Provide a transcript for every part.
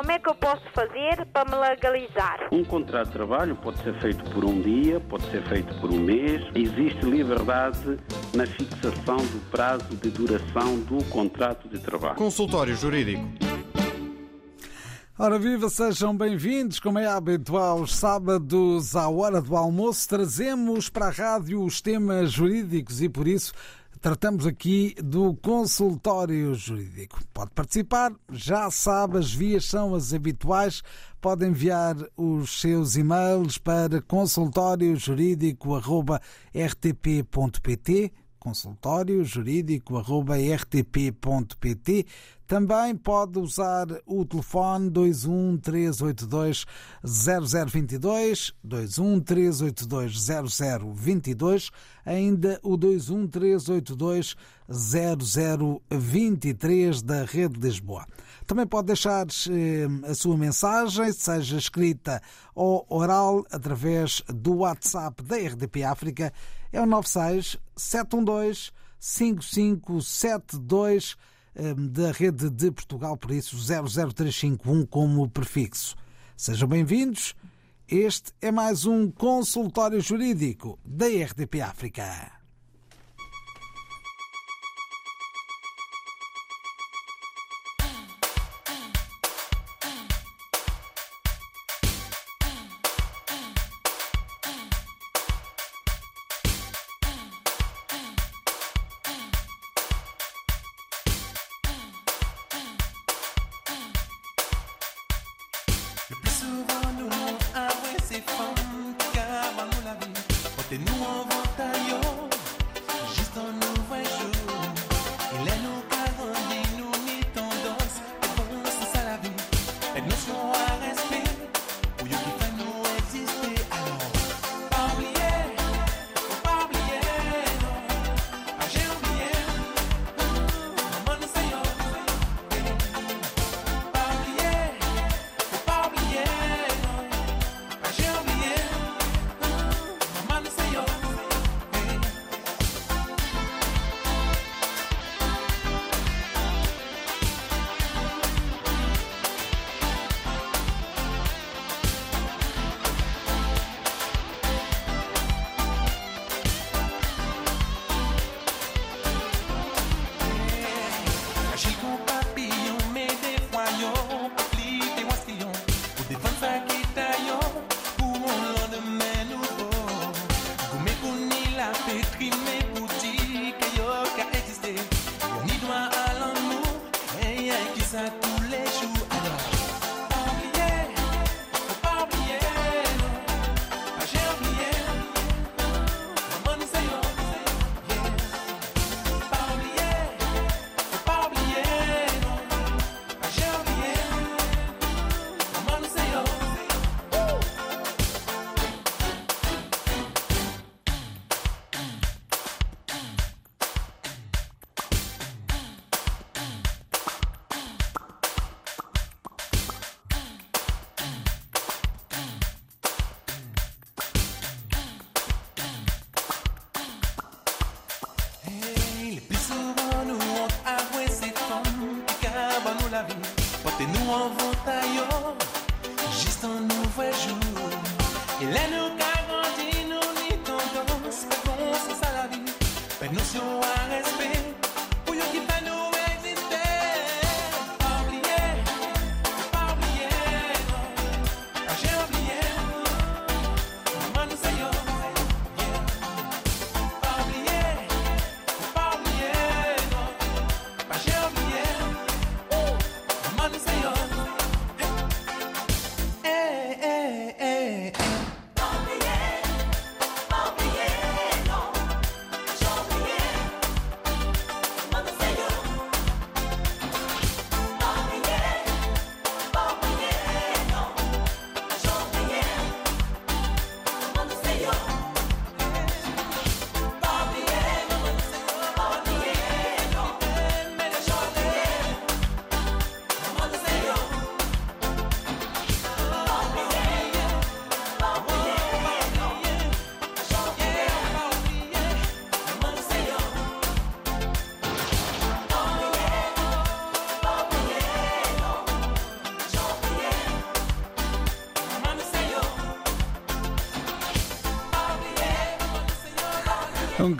como é que eu posso fazer para me legalizar? Um contrato de trabalho pode ser feito por um dia, pode ser feito por um mês. Existe liberdade na fixação do prazo de duração do contrato de trabalho. Consultório Jurídico. Ora viva, sejam bem-vindos. Como é habitual, aos sábados, à hora do almoço, trazemos para a rádio os temas jurídicos e por isso tratamos aqui do consultório jurídico. Pode participar, já sabe, as vias são as habituais. Pode enviar os seus e-mails para consultóriojurídico.rtp.pt consultório jurídico.rtp.pt. Também pode usar o telefone 21 382 0022, 21 382 0022, ainda o 21 382 0023 da Rede de Lisboa. Também pode deixar eh, a sua mensagem, seja escrita ou oral, através do WhatsApp da RDP África, é o 96 712 5572 da Rede de Portugal, por isso 00351 como prefixo. Sejam bem-vindos. Este é mais um consultório jurídico da RDP África.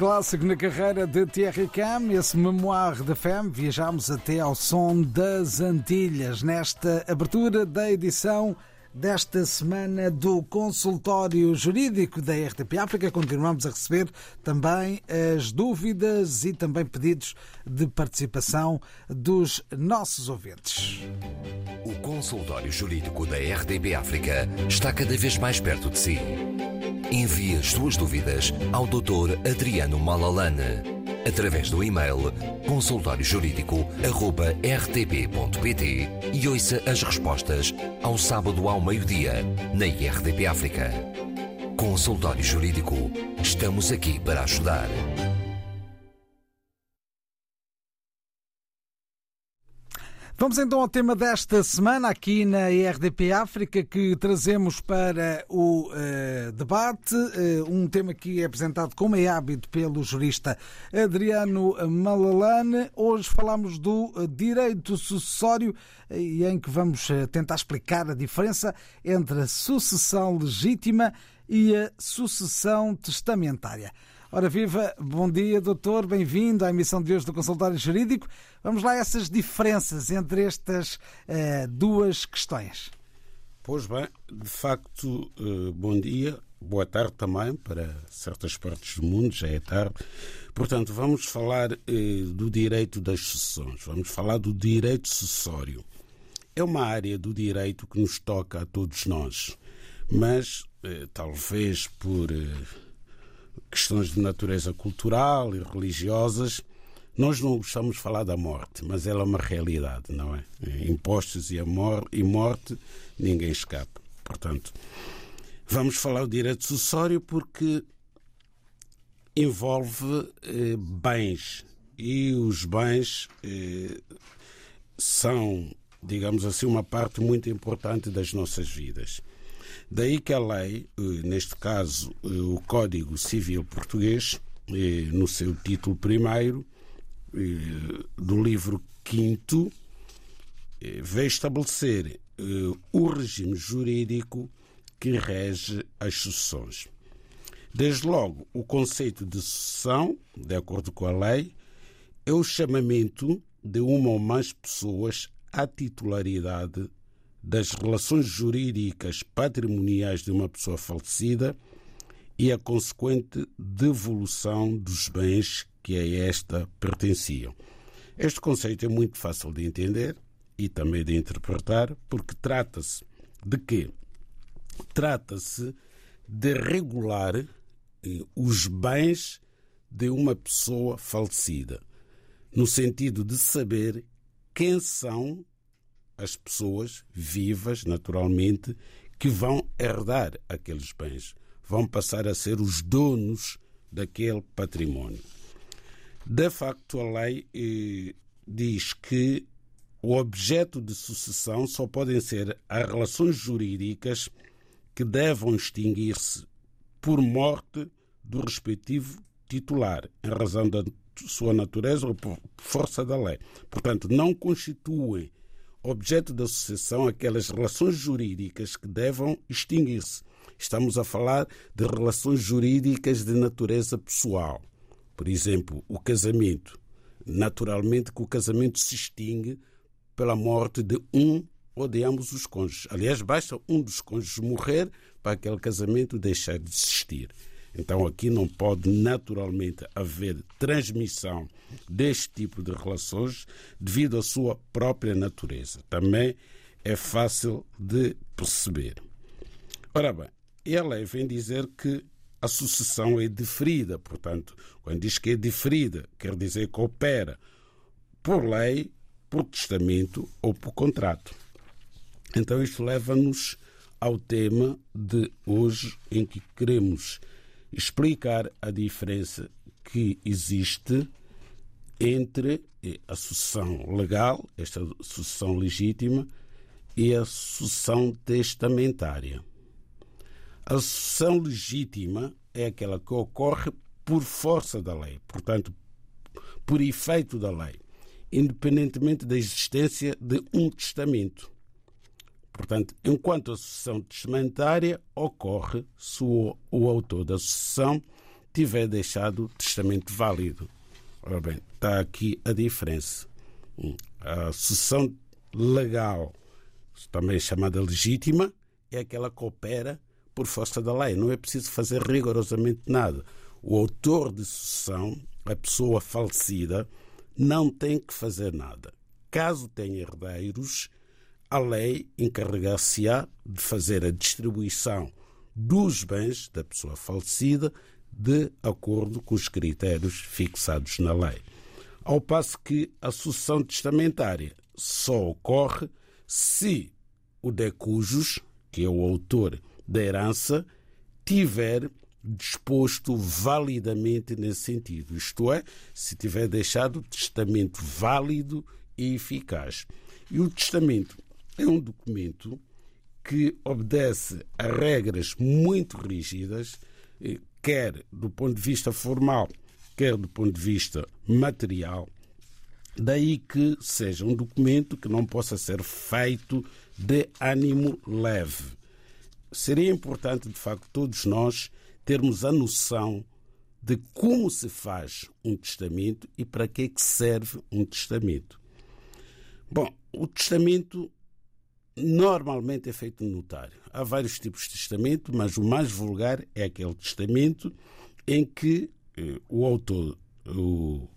Clássico na carreira de Thierry Cam, esse memoir de femme. Viajamos até ao som das Antilhas nesta abertura da edição desta semana do consultório jurídico da RTP África. Continuamos a receber também as dúvidas e também pedidos de participação dos nossos ouvintes. O consultório jurídico da RTP África está cada vez mais perto de si. Envie as suas dúvidas ao Dr. Adriano Malalane através do e-mail consultóriojurídico.rtp.pt e ouça as respostas ao sábado ao meio-dia na RTP África. Consultório Jurídico. Estamos aqui para ajudar. Vamos então ao tema desta semana aqui na RDP África que trazemos para o uh, debate, uh, um tema que é apresentado como é hábito pelo jurista Adriano Malalane. Hoje falamos do uh, direito sucessório e em que vamos tentar explicar a diferença entre a sucessão legítima e a sucessão testamentária. Ora viva, bom dia doutor, bem-vindo à emissão de hoje do Consultório Jurídico. Vamos lá a essas diferenças entre estas uh, duas questões. Pois bem, de facto, uh, bom dia, boa tarde também para certas partes do mundo, já é tarde. Portanto, vamos falar uh, do direito das sucessões, vamos falar do direito sucessório. É uma área do direito que nos toca a todos nós, mas talvez por questões de natureza cultural e religiosas, nós não gostamos de falar da morte, mas ela é uma realidade, não é? Impostos e, a mor e morte, ninguém escapa. Portanto, vamos falar do direito sucessório porque envolve eh, bens e os bens eh, são, digamos assim, uma parte muito importante das nossas vidas. Daí que a lei, eh, neste caso eh, o Código Civil Português, eh, no seu título primeiro, do livro quinto, veio estabelecer o regime jurídico que rege as sucessões. Desde logo, o conceito de sucessão, de acordo com a lei, é o chamamento de uma ou mais pessoas à titularidade das relações jurídicas patrimoniais de uma pessoa falecida e a consequente devolução dos bens que a esta pertenciam. Este conceito é muito fácil de entender e também de interpretar, porque trata-se de quê? Trata-se de regular eh, os bens de uma pessoa falecida, no sentido de saber quem são as pessoas vivas, naturalmente, que vão herdar aqueles bens, vão passar a ser os donos daquele património. De facto, a lei eh, diz que o objeto de sucessão só podem ser as relações jurídicas que devam extinguir-se por morte do respectivo titular, em razão da sua natureza ou por força da lei. Portanto, não constituem objeto da sucessão aquelas relações jurídicas que devam extinguir-se. Estamos a falar de relações jurídicas de natureza pessoal. Por exemplo, o casamento. Naturalmente que o casamento se extingue pela morte de um ou de ambos os cônjuges. Aliás, basta um dos cônjuges morrer para aquele casamento deixar de existir. Então aqui não pode naturalmente haver transmissão deste tipo de relações devido à sua própria natureza. Também é fácil de perceber. Ora bem, e a lei vem dizer que a sucessão é diferida, portanto, quando diz que é diferida, quer dizer que opera por lei, por testamento ou por contrato. Então isto leva-nos ao tema de hoje em que queremos explicar a diferença que existe entre a sucessão legal, esta sucessão legítima, e a sucessão testamentária. A sucessão legítima é aquela que ocorre por força da lei, portanto, por efeito da lei, independentemente da existência de um testamento. Portanto, enquanto a sucessão testamentária ocorre se o, o autor da sucessão tiver deixado testamento válido. Ora bem, está aqui a diferença. Hum, a sucessão legal, também chamada legítima, é aquela que opera por força da lei. Não é preciso fazer rigorosamente nada. O autor de sucessão, a pessoa falecida, não tem que fazer nada. Caso tenha herdeiros, a lei encarregar-se-á de fazer a distribuição dos bens da pessoa falecida de acordo com os critérios fixados na lei. Ao passo que a sucessão testamentária só ocorre se o decujus, que é o autor da herança, tiver disposto validamente nesse sentido, isto é, se tiver deixado testamento válido e eficaz. E o testamento é um documento que obedece a regras muito rígidas, eh, quer do ponto de vista formal, quer do ponto de vista material. Daí que seja um documento que não possa ser feito de ânimo leve. Seria importante, de facto, todos nós termos a noção de como se faz um testamento e para que, é que serve um testamento. Bom, o testamento normalmente é feito no notário. Há vários tipos de testamento, mas o mais vulgar é aquele testamento em que eh, o autor, o,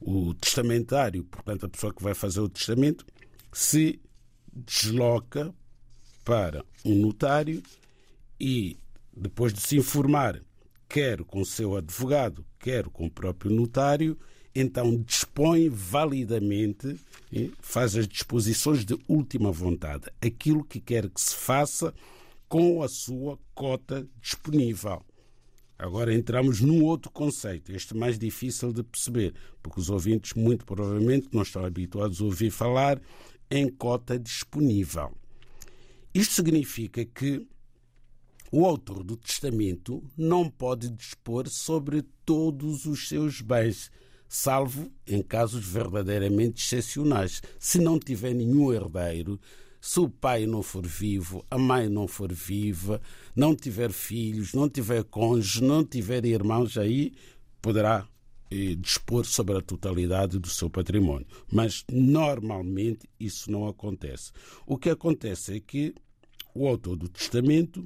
o testamentário, portanto a pessoa que vai fazer o testamento, se desloca para um notário e, depois de se informar, quer com o seu advogado, quer com o próprio notário, então dispõe validamente, faz as disposições de última vontade, aquilo que quer que se faça com a sua cota disponível. Agora entramos num outro conceito, este mais difícil de perceber, porque os ouvintes muito provavelmente não estão habituados a ouvir falar em cota disponível. Isto significa que o autor do testamento não pode dispor sobre todos os seus bens, salvo em casos verdadeiramente excepcionais. Se não tiver nenhum herdeiro, se o pai não for vivo, a mãe não for viva, não tiver filhos, não tiver cônjuge, não tiver irmãos, aí poderá eh, dispor sobre a totalidade do seu património. Mas normalmente isso não acontece. O que acontece é que o autor do testamento,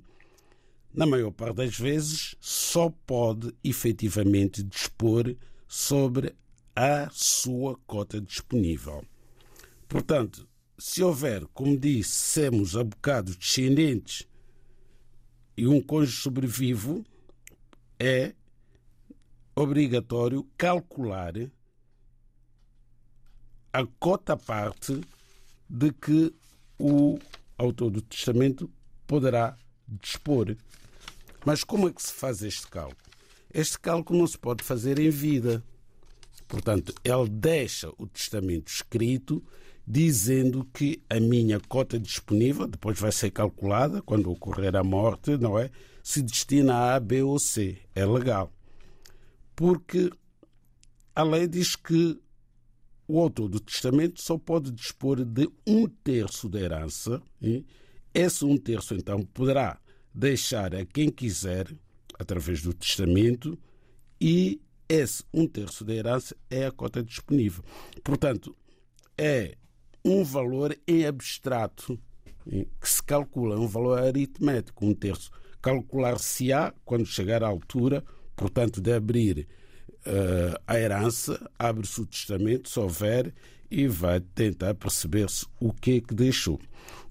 na maior parte das vezes, só pode efetivamente dispor sobre a sua cota disponível. Portanto, se houver, como dissemos, abocados descendentes e um cônjuge sobrevivo, é obrigatório calcular a cota parte de que o autor do testamento poderá dispor. Mas como é que se faz este cálculo? Este cálculo não se pode fazer em vida. Portanto, ele deixa o testamento escrito dizendo que a minha cota disponível, depois vai ser calculada quando ocorrer a morte, não é? Se destina a A, B ou C. É legal. Porque a lei diz que o autor do testamento só pode dispor de um terço da herança. E esse um terço, então, poderá deixar a quem quiser, através do testamento, e esse um terço da herança é a cota disponível. Portanto, é um valor em abstrato que se calcula, um valor aritmético, um terço. Calcular-se-á quando chegar à altura, portanto, de abrir uh, a herança, abre-se o testamento, se houver, e vai tentar perceber-se o que é que deixou.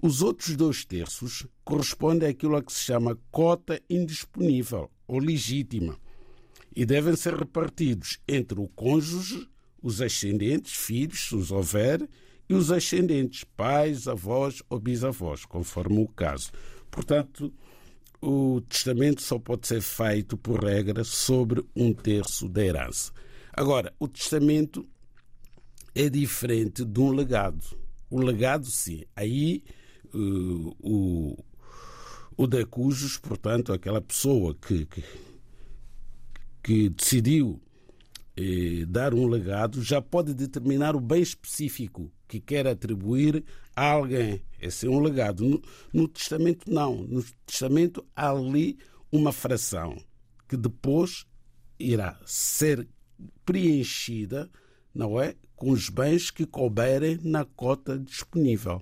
Os outros dois terços correspondem àquilo a que se chama cota indisponível ou legítima e devem ser repartidos entre o cônjuge, os ascendentes, filhos, se os houver, e os ascendentes, pais, avós ou bisavós, conforme o caso. Portanto, o testamento só pode ser feito, por regra, sobre um terço da herança. Agora, o testamento é diferente de um legado. O legado, sim. Aí uh, o, o decujus, portanto, aquela pessoa que, que, que decidiu eh, dar um legado, já pode determinar o bem específico que quer atribuir a alguém. Esse é um legado. No, no testamento, não. No testamento há ali uma fração que depois irá ser preenchida, não é, com os bens que couberem na cota disponível.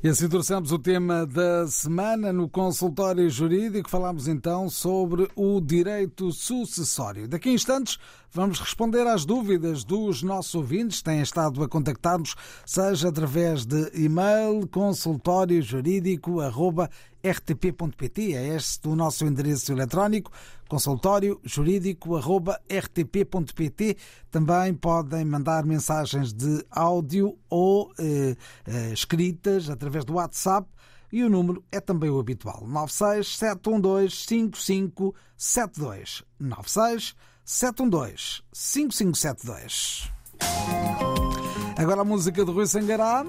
E assim trouxemos o tema da semana no consultório jurídico. Falámos então sobre o direito sucessório. Daqui a instantes vamos responder às dúvidas dos nossos ouvintes. Têm estado a contactar-nos, seja através de e-mail consultóriojurídico.rtp.pt. É este o nosso endereço eletrónico consultório jurídico.rtp.pt. Também podem mandar mensagens de áudio ou eh, eh, escritas através do WhatsApp e o número é também o habitual: 96 712 5572. 96 712 5572. Agora a música de Rui Sangará.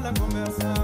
Fala conversar.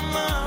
mama.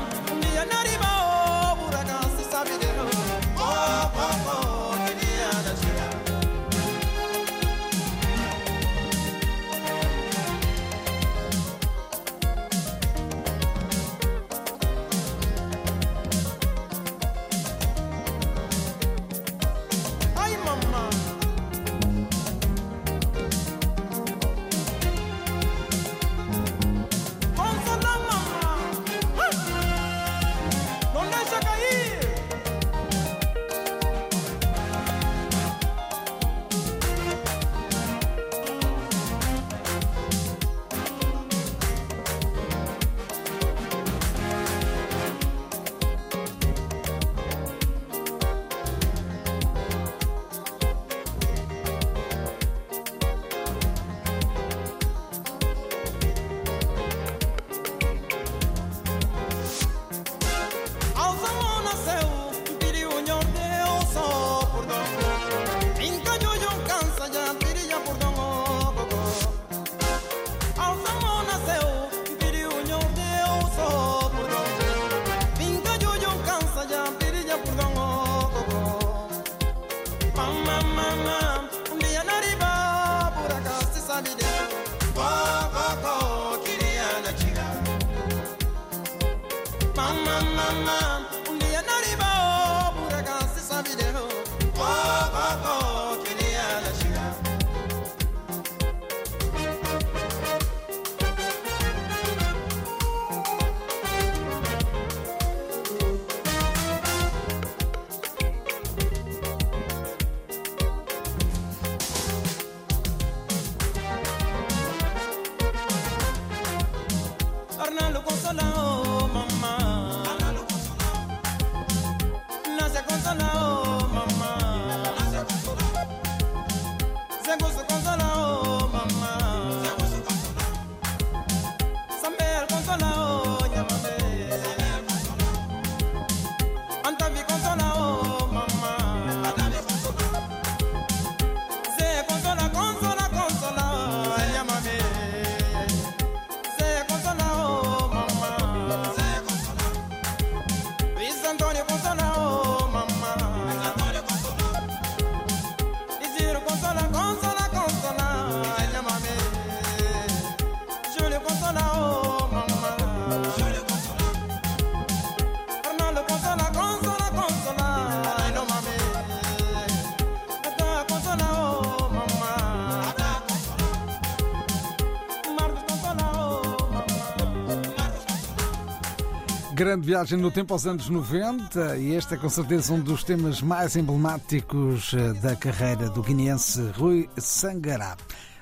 Grande viagem no tempo aos anos 90 e este é com certeza um dos temas mais emblemáticos eh, da carreira do guineense Rui Sangará.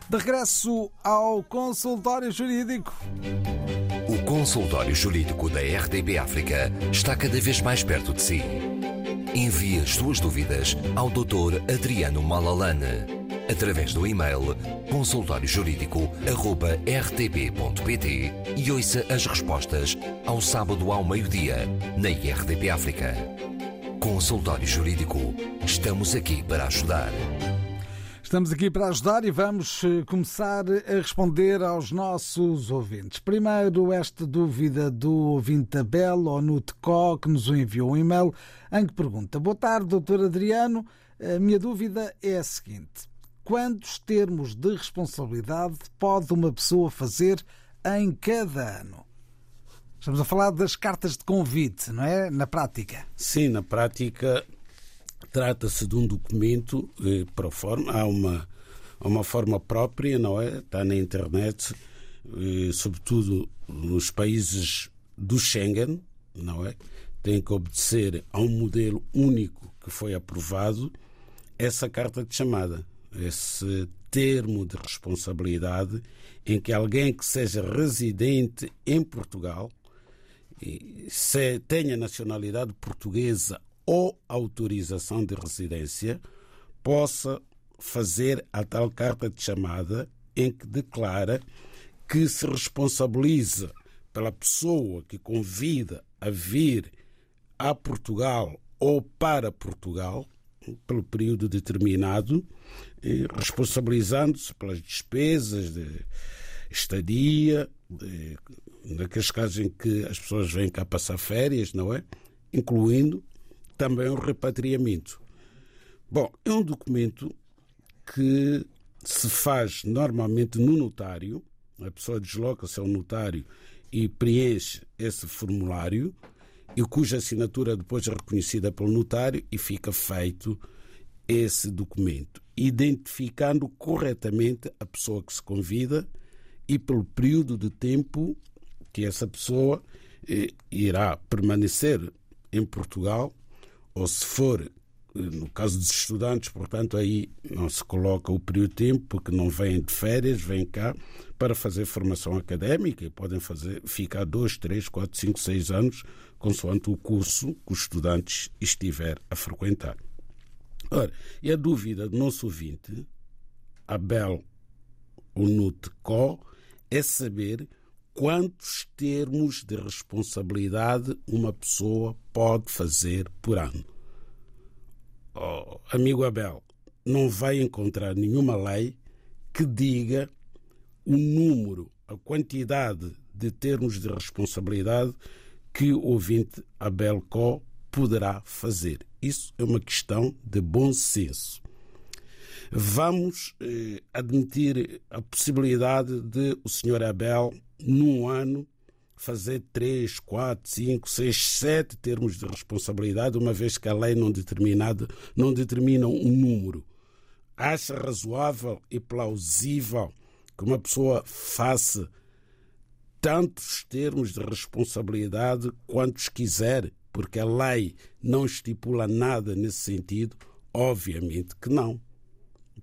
De regresso ao consultório jurídico. O consultório jurídico da RDB África está cada vez mais perto de si. Envie as suas dúvidas ao Dr. Adriano Malalane através do e-mail consultóriojurídico.rtp.pt e ouça as respostas ao sábado ao meio-dia na RDP África. Consultório Jurídico. Estamos aqui para ajudar. Estamos aqui para ajudar e vamos eh, começar a responder aos nossos ouvintes. Primeiro, esta dúvida do ouvinte Abel, ou no TECO, que nos enviou um e-mail, em que pergunta: Boa tarde, doutor Adriano. A minha dúvida é a seguinte: quantos termos de responsabilidade pode uma pessoa fazer em cada ano? Estamos a falar das cartas de convite, não é? Na prática. Sim, na prática trata-se de um documento eh, para forma, há uma, uma forma própria, não é? Está na internet, eh, sobretudo nos países do Schengen, não é? Tem que obedecer a um modelo único que foi aprovado, essa carta de chamada, esse termo de responsabilidade em que alguém que seja residente em Portugal se tenha nacionalidade portuguesa ou autorização de residência, possa fazer a tal carta de chamada em que declara que se responsabiliza pela pessoa que convida a vir a Portugal ou para Portugal, pelo período determinado, eh, responsabilizando-se pelas despesas de estadia, de, naqueles casos em que as pessoas vêm cá passar férias, não é? Incluindo também o repatriamento. Bom, é um documento que se faz normalmente no notário, a pessoa desloca-se ao notário e preenche esse formulário e cuja assinatura depois é reconhecida pelo notário e fica feito esse documento, identificando corretamente a pessoa que se convida e pelo período de tempo que essa pessoa eh, irá permanecer em Portugal, ou se for, no caso dos estudantes, portanto, aí não se coloca o período de tempo, porque não vêm de férias, vêm cá para fazer formação académica e podem fazer, ficar dois, três, quatro, cinco, seis anos, consoante o curso que o estudante estiver a frequentar. Ora, e a dúvida do nosso ouvinte, Abel Unutco, é saber quantos termos de responsabilidade uma pessoa pode fazer por ano. Oh, amigo Abel, não vai encontrar nenhuma lei que diga o número, a quantidade de termos de responsabilidade que o ouvinte Abel Co poderá fazer. Isso é uma questão de bom senso. Vamos eh, admitir a possibilidade de o Sr. Abel, num ano, fazer três, quatro, cinco, seis, sete termos de responsabilidade, uma vez que a lei não, determinado, não determina um número. Acha razoável e plausível que uma pessoa faça tantos termos de responsabilidade quantos quiser, porque a lei não estipula nada nesse sentido? Obviamente que não.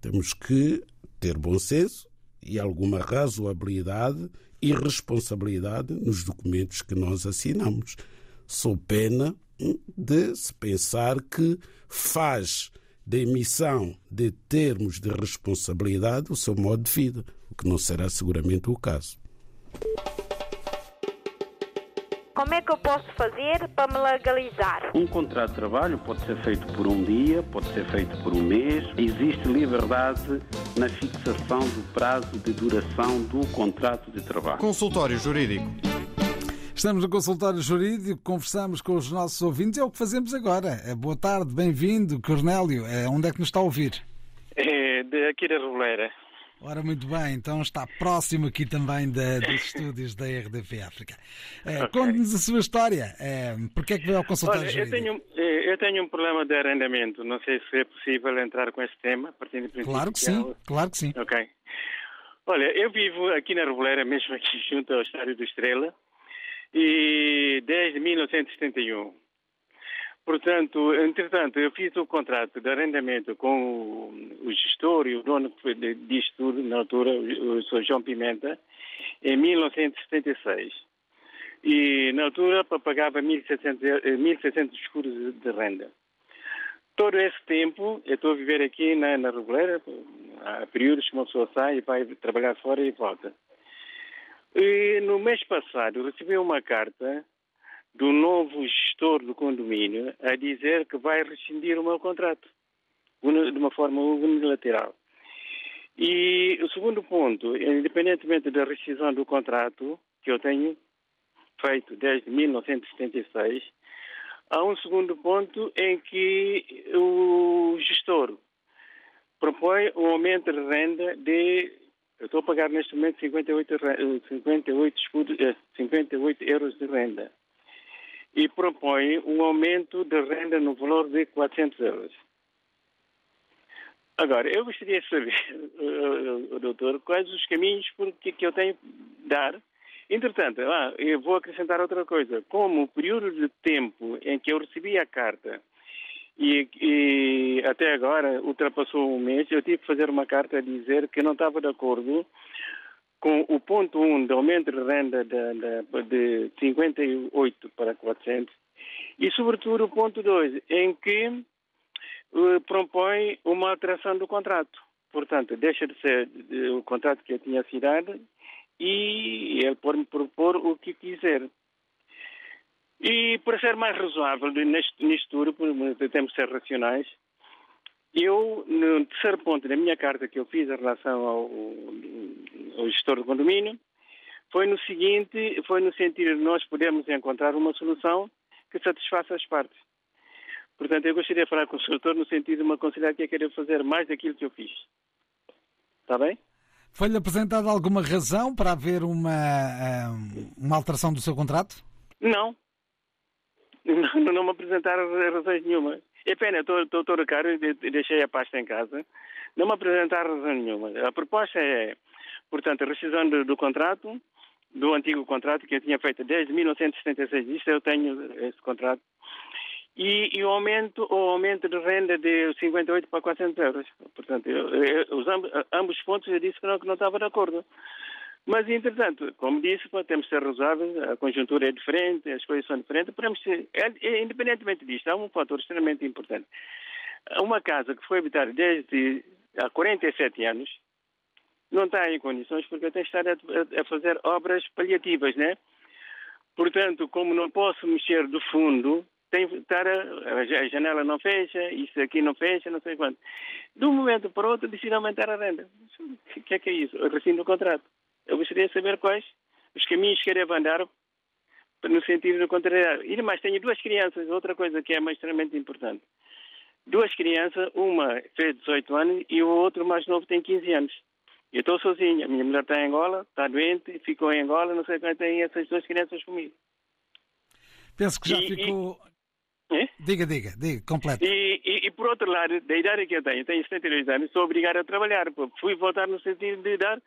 Temos que ter bom senso e alguma razoabilidade e responsabilidade nos documentos que nós assinamos. Sou pena de se pensar que faz da emissão de termos de responsabilidade o seu modo de vida, o que não será seguramente o caso. Como é que eu posso fazer para me legalizar? Um contrato de trabalho pode ser feito por um dia, pode ser feito por um mês. Existe liberdade na fixação do prazo de duração do contrato de trabalho. Consultório Jurídico. Estamos no consultório jurídico, conversamos com os nossos ouvintes. É o que fazemos agora. É, boa tarde, bem-vindo, Cornélio. É, onde é que nos está a ouvir? É, de aqui da Roleira. Ora, muito bem, então está próximo aqui também da, dos estúdios da RDP África. É, Ok. Conte-nos a sua história. É, Porquê é que veio ao consultório Olha, eu tenho, eh, eu tenho um problema de arrendamento. Não sei se é possível entrar com esse tema, partindo do princípio Claro que é sim, algo- claro que sim. Ok. Olha, eu vivo aqui na Reboleira, mesmo aqui junto ao Estádio do Estrela, e desde 1971. Portanto, entretanto, eu fiz o contrato de arrendamento com o, gestor e o dono disto tudo, na altura, o, o Sr. João Pimenta, em 1976. E na altura pa- pagava 1.700 eu- eh, 1.700 escuros de- renda. Todo esse tempo, eu estou a viver aqui na, na Reboleira, há períodos que uma pessoa sai e vai trabalhar fora e volta. E no mês passado recebi uma carta do novo gestor do condomínio a dizer que vai rescindir o meu contrato de uma forma unilateral. E o segundo ponto, independentemente da rescisão do contrato que eu tenho feito desde 1976, há um segundo ponto em que o gestor propõe um aumento de renda de. Eu estou a pagar neste momento 58, re- eh, 58, escudos, eh, 58 euros de renda. E propõe um aumento de renda no valor de 400 euros. Agora, eu gostaria de saber, eh, eh, doutor, quais os caminhos que eu tenho de dar. Entretanto, ah, eu vou acrescentar outra coisa. Como o período de tempo em que eu recebi a carta e, e até agora ultrapassou um mês, eu tive que fazer uma carta a dizer que não estava de acordo com o ponto 1 de aumento de renda de, de, de 58 para 400 e, sobretudo, o ponto 2, em que eh, propõe uma alteração do contrato. Portanto, deixa de ser o contrato que eu tinha assinado e ele pode-me propor o que quiser. E para ser mais razoável neste, porque temos de ser racionais, eu, no terceiro ponto da minha carta que eu fiz em relação ao, ao gestor do condomínio, foi no seguinte, foi no sentido de nós podermos encontrar uma solução que satisfaça as partes. Portanto, eu gostaria de falar com o senhor no sentido de me aconselhar que é querer fazer mais daquilo que eu fiz. Está bem? Foi-lhe apresentada alguma razão para haver uma, ah, uma alteração do seu contrato? Não. Não, não me apresentaram razões nenhuma. É pena, estou, estou, deixei a pasta em casa. Não me apresentaram razão nenhuma. A proposta é, portanto, a rescisão do, do contrato, do antigo contrato que eu tinha feito desde 1976. Isto eu tenho esse contrato. E, e o aumento, o aumento de renda de 58 para 400 euros. Portanto, eu, eu, os ambos, ambos os pontos eu disse que não, que não estava de acordo. Mas, entretanto, como disse, temos de ser razoáveis, a conjuntura é diferente, as coisas são diferentes, podemos ser, é- é- independentemente disto, há um fator extremamente importante. Uma casa que foi habitada desde há 47 anos não está em condições porque tem estado a, a fazer obras paliativas, né? Portanto, como não posso mexer do fundo, tem estar a, a janela não fecha, isso aqui não fecha, não sei quanto. De um momento para o outro, decidi aumentar a renda. O que é que é isso? Eu rescindo o contrato. Eu gostaria de saber quais os caminhos que devo andar no sentido de contrariar. E mais, tenho duas crianças, outra coisa que é mais extremamente importante. Duas crianças, uma fez 18 anos e o outro mais novo tem 15 anos. Eu estou sozinho. A minha mulher está em Angola, está doente, ficou em Angola, não sei quem tem essas duas crianças comigo. Penso que já E- e- ficou. É? Diga, diga, diga, completo. E, e, e, por outro lado, da idade que eu tenho, tenho 72 anos, sou obrigado a trabalhar. Fui votar no sentido de dar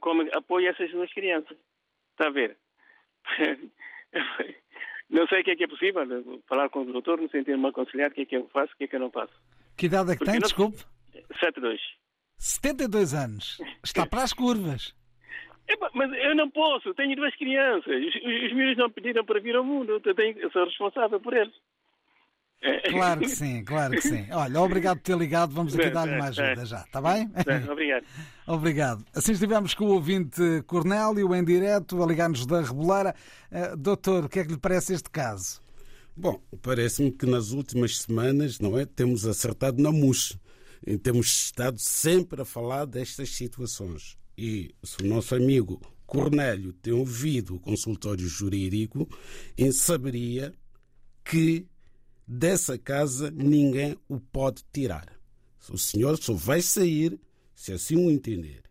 como apoio a essas duas crianças. Está a ver? Não sei o que é que é possível, falar com o doutor, no sentido de me aconselhar o que é que eu faço, o que é que eu não faço. Que idade é que Porque tem? não- Desculpe. 7-2. 72 anos. Está para as curvas. Epá, Mas eu não posso, tenho duas crianças. Os, os, os meus não pediram para vir ao mundo, eu, tenho, eu sou responsável por eles. Claro que sim, claro que sim. Olha, obrigado por ter ligado. Vamos aqui dar-lhe uma ajuda já, está bem? Obrigado. Obrigado. Assim estivemos com o ouvinte Cornélio em direto a ligar-nos da Reboleira. Eh, doutor, o que é que lhe parece este caso? Bom, parece-me que nas últimas semanas, não é, temos acertado na mousse. E temos estado sempre a falar destas situações. E se o nosso amigo Cornélio tem ouvido o consultório jurídico, saberia que dessa casa ninguém o pode tirar. O senhor só vai sair se assim o entender.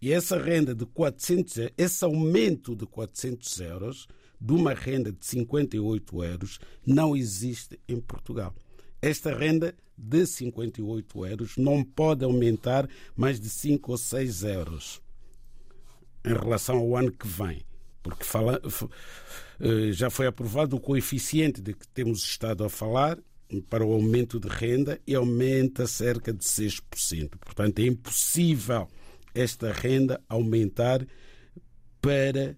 E essa renda de 400, e- esse aumento de 400 euros de uma renda de 58 euros não existe em Portugal. Esta renda de 58 euros não pode aumentar mais de 5 ou 6 euros em relação ao ano que vem. Porque fala- eh, já foi aprovado o coeficiente de que temos estado a falar para o aumento de renda e aumenta cerca de 6%. Portanto, é impossível esta renda aumentar para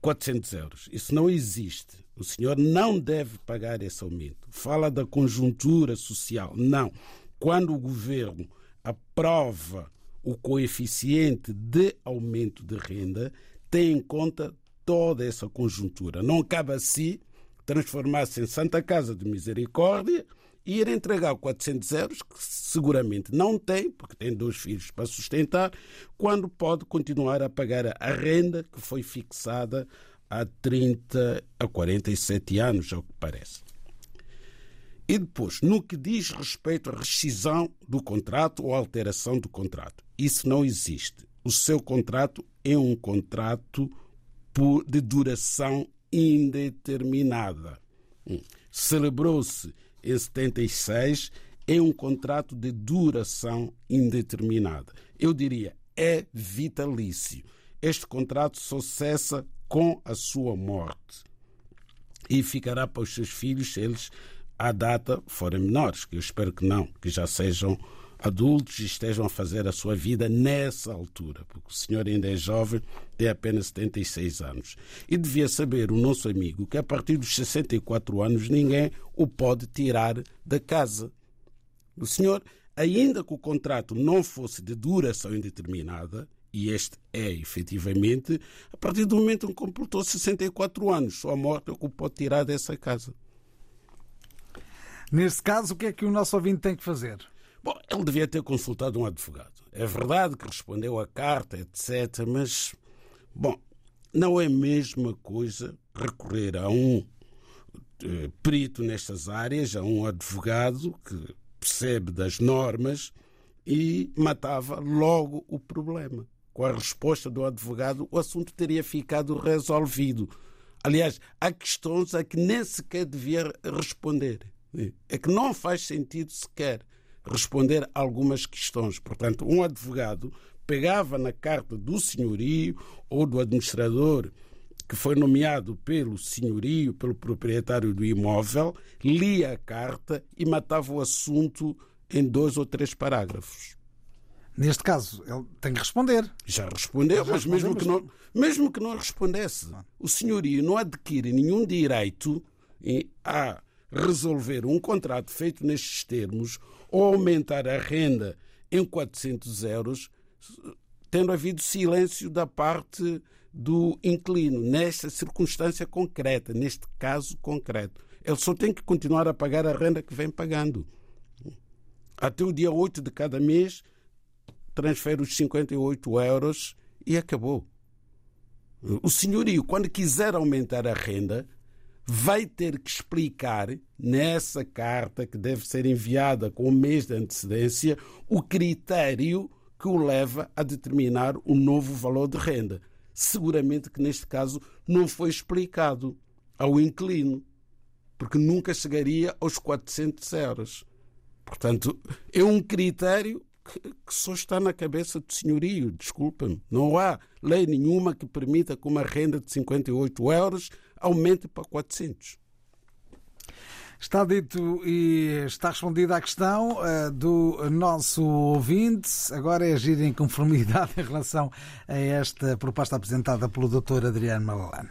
400 euros. Isso não existe. O senhor não deve pagar esse aumento. Fala da conjuntura social. Não. Quando o governo aprova o coeficiente de aumento de renda, tem em conta toda essa conjuntura. Não cabe a si transformar-se em Santa Casa de Misericórdia e ir entregar 400 euros, que seguramente não tem, porque tem dois filhos para sustentar, quando pode continuar a pagar a renda que foi fixada há 30 a 47 anos, ao que parece. E depois, no que diz respeito à rescisão do contrato ou alteração do contrato, isso não existe. O seu contrato é um contrato por- de duração indeterminada. Hum. Celebrou-se em 76, é um contrato de duração indeterminada. Eu diria, é vitalício. Este contrato só cessa com a sua morte e ficará para os seus filhos eles, à data, forem menores, que eu espero que não, que já sejam adultos e estejam a fazer a sua vida nessa altura, porque o senhor ainda é jovem, tem apenas 76 anos. E devia saber o nosso amigo que a partir dos 64 anos ninguém o pode tirar da casa. O senhor, ainda que o contrato não fosse de duração indeterminada, e este é efetivamente, a partir do momento em que completou 64 anos, sua morte é o que o pode tirar dessa casa. Neste caso, o que é que o nosso ouvinte tem que fazer? Bom, ele devia ter consultado um advogado. É verdade que respondeu à carta, etc., mas, bom, não é a mesma coisa recorrer a um eh, perito nestas áreas, a um advogado que percebe das normas e matava logo o problema. Com a resposta do advogado, o assunto teria ficado resolvido. Aliás, há questões a que nem sequer devia responder. É que não faz sentido sequer responder algumas questões. Portanto, um advogado pegava na carta do senhorio ou do administrador que foi nomeado pelo senhorio, pelo proprietário do imóvel, lia a carta e matava o assunto em dois ou três parágrafos. Neste caso, ele tem que responder. Já respondeu, Já mas mesmo que, não, mesmo que não respondesse, o senhorio não adquire nenhum direito a resolver um contrato feito nestes termos ou aumentar a renda em 400 euros, tendo havido silêncio da parte do inquilino, nesta circunstância concreta, neste caso concreto. Ele só tem que continuar a pagar a renda que vem pagando. Até o dia 8 de cada mês, transfere os 58 euros e acabou. O senhorio, quando quiser aumentar a renda, vai ter que explicar nessa carta que deve ser enviada com um mês de antecedência o critério que o leva a determinar o novo valor de renda. Seguramente que neste caso não foi explicado ao inquilino, porque nunca chegaria aos 400 euros. Portanto, é um critério que só está na cabeça do senhorio, desculpa-me. Não há lei nenhuma que permita que uma renda de 58 euros aumente para 400. Está dito e está respondida a questão uh, do nosso ouvinte. Agora é agir em conformidade em relação a esta proposta apresentada pelo Dr. Adriano Malalane.